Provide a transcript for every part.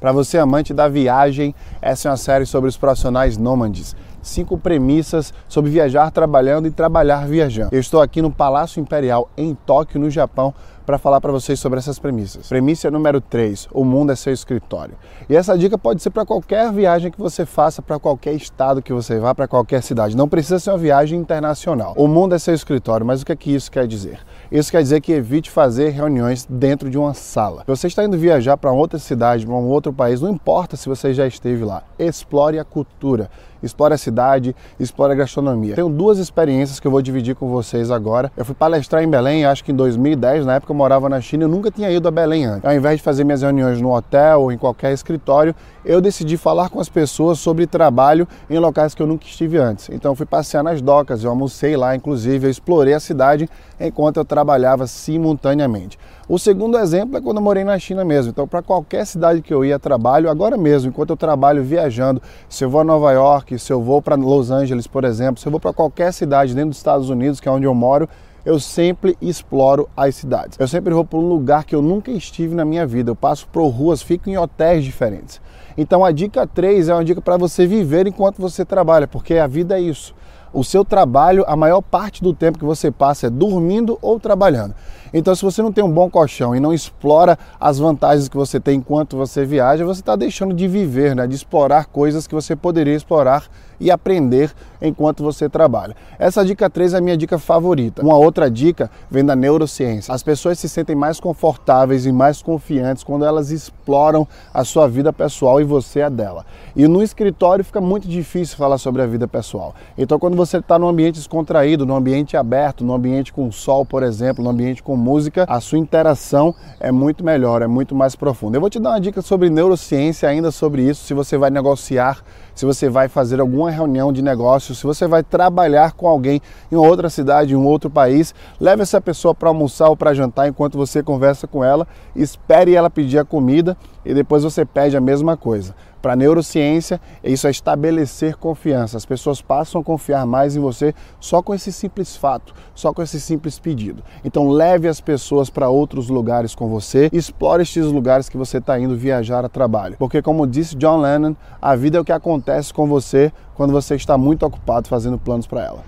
Para você amante da viagem, essa é uma série sobre os profissionais nômades. Cinco premissas sobre viajar trabalhando e trabalhar viajando. Eu estou aqui no Palácio Imperial em Tóquio, no Japão, para falar para vocês sobre essas premissas. Premissa número 3: o mundo é seu escritório. E essa dica pode ser para qualquer viagem que você faça, para qualquer estado que você vá, para qualquer cidade. Não precisa ser uma viagem internacional. O mundo é seu escritório, mas o que é que isso quer dizer? Isso quer dizer que evite fazer reuniões dentro de uma sala. Se você está indo viajar para outra cidade, para um outro país, não importa se você já esteve lá, explore a cultura explore a cidade, explore a gastronomia. Tenho duas experiências que eu vou dividir com vocês agora. Eu fui palestrar em Belém, acho que em 2010, na época eu morava na China, eu nunca tinha ido a Belém antes. Ao invés de fazer minhas reuniões no hotel ou em qualquer escritório, eu decidi falar com as pessoas sobre trabalho em locais que eu nunca estive antes. Então eu fui passear nas docas, eu almocei lá, inclusive, eu explorei a cidade enquanto eu trabalhava simultaneamente. O segundo exemplo é quando eu morei na China mesmo. Então, para qualquer cidade que eu ia trabalho, agora mesmo, enquanto eu trabalho viajando, se eu vou a Nova York, se eu vou para Los Angeles, por exemplo, se eu vou para qualquer cidade dentro dos Estados Unidos, que é onde eu moro, eu sempre exploro as cidades. Eu sempre vou para um lugar que eu nunca estive na minha vida. Eu passo por ruas, fico em hotéis diferentes. Então a dica 3 é uma dica para você viver enquanto você trabalha, porque a vida é isso. O seu trabalho, a maior parte do tempo que você passa é dormindo ou trabalhando. Então, se você não tem um bom colchão e não explora as vantagens que você tem enquanto você viaja, você está deixando de viver, né? de explorar coisas que você poderia explorar e aprender enquanto você trabalha. Essa dica 3 é a minha dica favorita. Uma outra dica vem da neurociência. As pessoas se sentem mais confortáveis e mais confiantes quando elas exploram a sua vida pessoal e você a dela. E no escritório fica muito difícil falar sobre a vida pessoal. Então, quando você está num ambiente descontraído, num ambiente aberto, num ambiente com sol, por exemplo, num ambiente com música, a sua interação é muito melhor, é muito mais profunda. Eu vou te dar uma dica sobre neurociência ainda sobre isso, se você vai negociar, se você vai fazer alguma reunião de negócio, se você vai trabalhar com alguém em outra cidade, em um outro país, leve essa pessoa para almoçar ou para jantar enquanto você conversa com ela, espere ela pedir a comida e depois você pede a mesma coisa. Para a neurociência, isso é estabelecer confiança. As pessoas passam a confiar mais em você só com esse simples fato, só com esse simples pedido. Então leve as pessoas para outros lugares com você, explore estes lugares que você está indo viajar a trabalho. Porque como disse John Lennon, a vida é o que acontece com você quando você está muito ocupado fazendo planos para ela.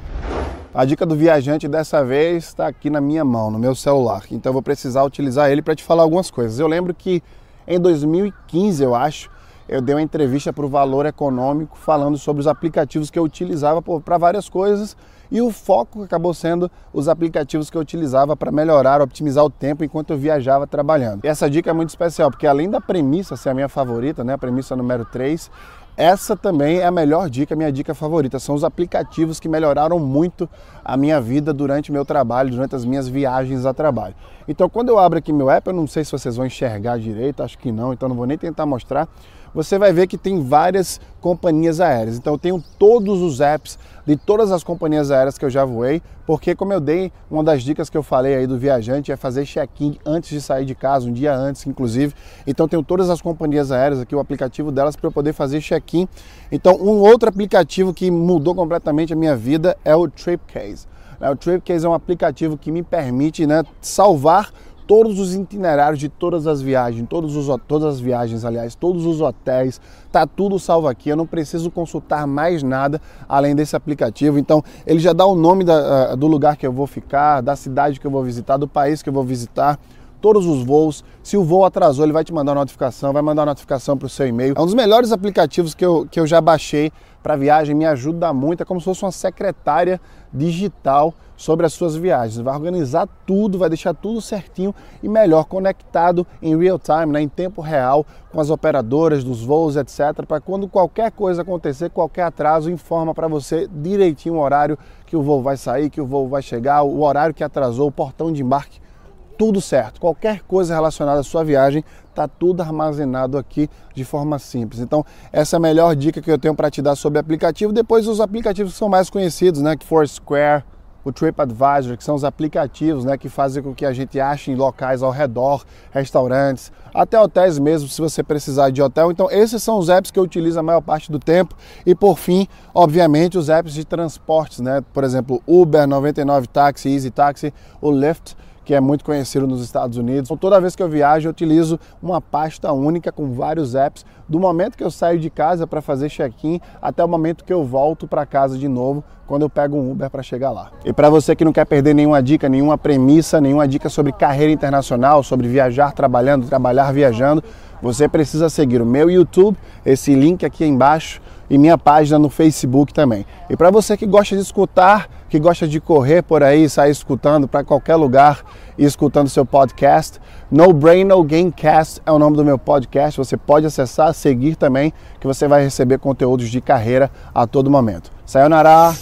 A dica do viajante dessa vez está aqui na minha mão, no meu celular. Então eu vou precisar utilizar ele para te falar algumas coisas. Eu lembro que em 2015, eu acho, eu dei uma entrevista para o Valor Econômico falando sobre os aplicativos que eu utilizava para várias coisas e o foco acabou sendo os aplicativos que eu utilizava para melhorar, optimizar o tempo enquanto eu viajava trabalhando. E essa dica é muito especial, porque além da premissa ser a minha favorita, né, a premissa número 3, essa também é a melhor dica, minha dica favorita. São os aplicativos que melhoraram muito a minha vida durante o meu trabalho, durante as minhas viagens a trabalho. Então, quando eu abro aqui meu app, eu não sei se vocês vão enxergar direito, acho que não, então não vou nem tentar mostrar. Você vai ver que tem várias companhias aéreas. Então, eu tenho todos os apps de todas as companhias aéreas que eu já voei, porque como eu dei, uma das dicas que eu falei aí do viajante é fazer check-in antes de sair de casa, um dia antes, inclusive. Então tenho todas as companhias aéreas aqui, o aplicativo delas para eu poder fazer check-in. Então um outro aplicativo que mudou completamente a minha vida é o Tripcase. O Tripcase é um aplicativo que me permite né, salvar todos os itinerários de todas as viagens, todos os, todas as viagens, aliás, todos os hotéis, tá tudo salvo aqui. Eu não preciso consultar mais nada além desse aplicativo. Então, ele já dá o nome da, do lugar que eu vou ficar, da cidade que eu vou visitar, do país que eu vou visitar todos os voos. Se o voo atrasou, ele vai te mandar uma notificação, vai mandar uma notificação para o seu e-mail. É um dos melhores aplicativos que eu, que eu já baixei para viagem, me ajuda muito. É como se fosse uma secretária digital sobre as suas viagens. Vai organizar tudo, vai deixar tudo certinho e melhor conectado em real time, né, em tempo real, com as operadoras dos voos, etc. Para quando qualquer coisa acontecer, qualquer atraso, informa para você direitinho o horário que o voo vai sair, que o voo vai chegar, o horário que atrasou, o portão de embarque tudo certo. Qualquer coisa relacionada à sua viagem, está tudo armazenado aqui de forma simples. Então, essa é a melhor dica que eu tenho para te dar sobre aplicativo. Depois, os aplicativos que são mais conhecidos, né, que Foursquare, o TripAdvisor, que são os aplicativos né, que fazem com que a gente ache em locais ao redor, restaurantes, até hotéis mesmo, se você precisar de hotel. Então, esses são os apps que eu utilizo a maior parte do tempo. E por fim, obviamente, os apps de transportes, né? Por exemplo, Uber, 99 Taxi, Easy Taxi, o Lyft que é muito conhecido nos Estados Unidos. Então, toda vez que eu viajo, eu utilizo uma pasta única com vários apps, do momento que eu saio de casa para fazer check-in até o momento que eu volto para casa de novo, quando eu pego um Uber para chegar lá. E para você que não quer perder nenhuma dica, nenhuma premissa, nenhuma dica sobre carreira internacional, sobre viajar trabalhando, trabalhar viajando, você precisa seguir o meu YouTube, esse link aqui embaixo e minha página no Facebook também. E para você que gosta de escutar, que gosta de correr por aí, sair escutando para qualquer lugar e escutando seu podcast, No Brain No Gamecast é o nome do meu podcast. Você pode acessar, seguir também, que você vai receber conteúdos de carreira a todo momento. Sayonara!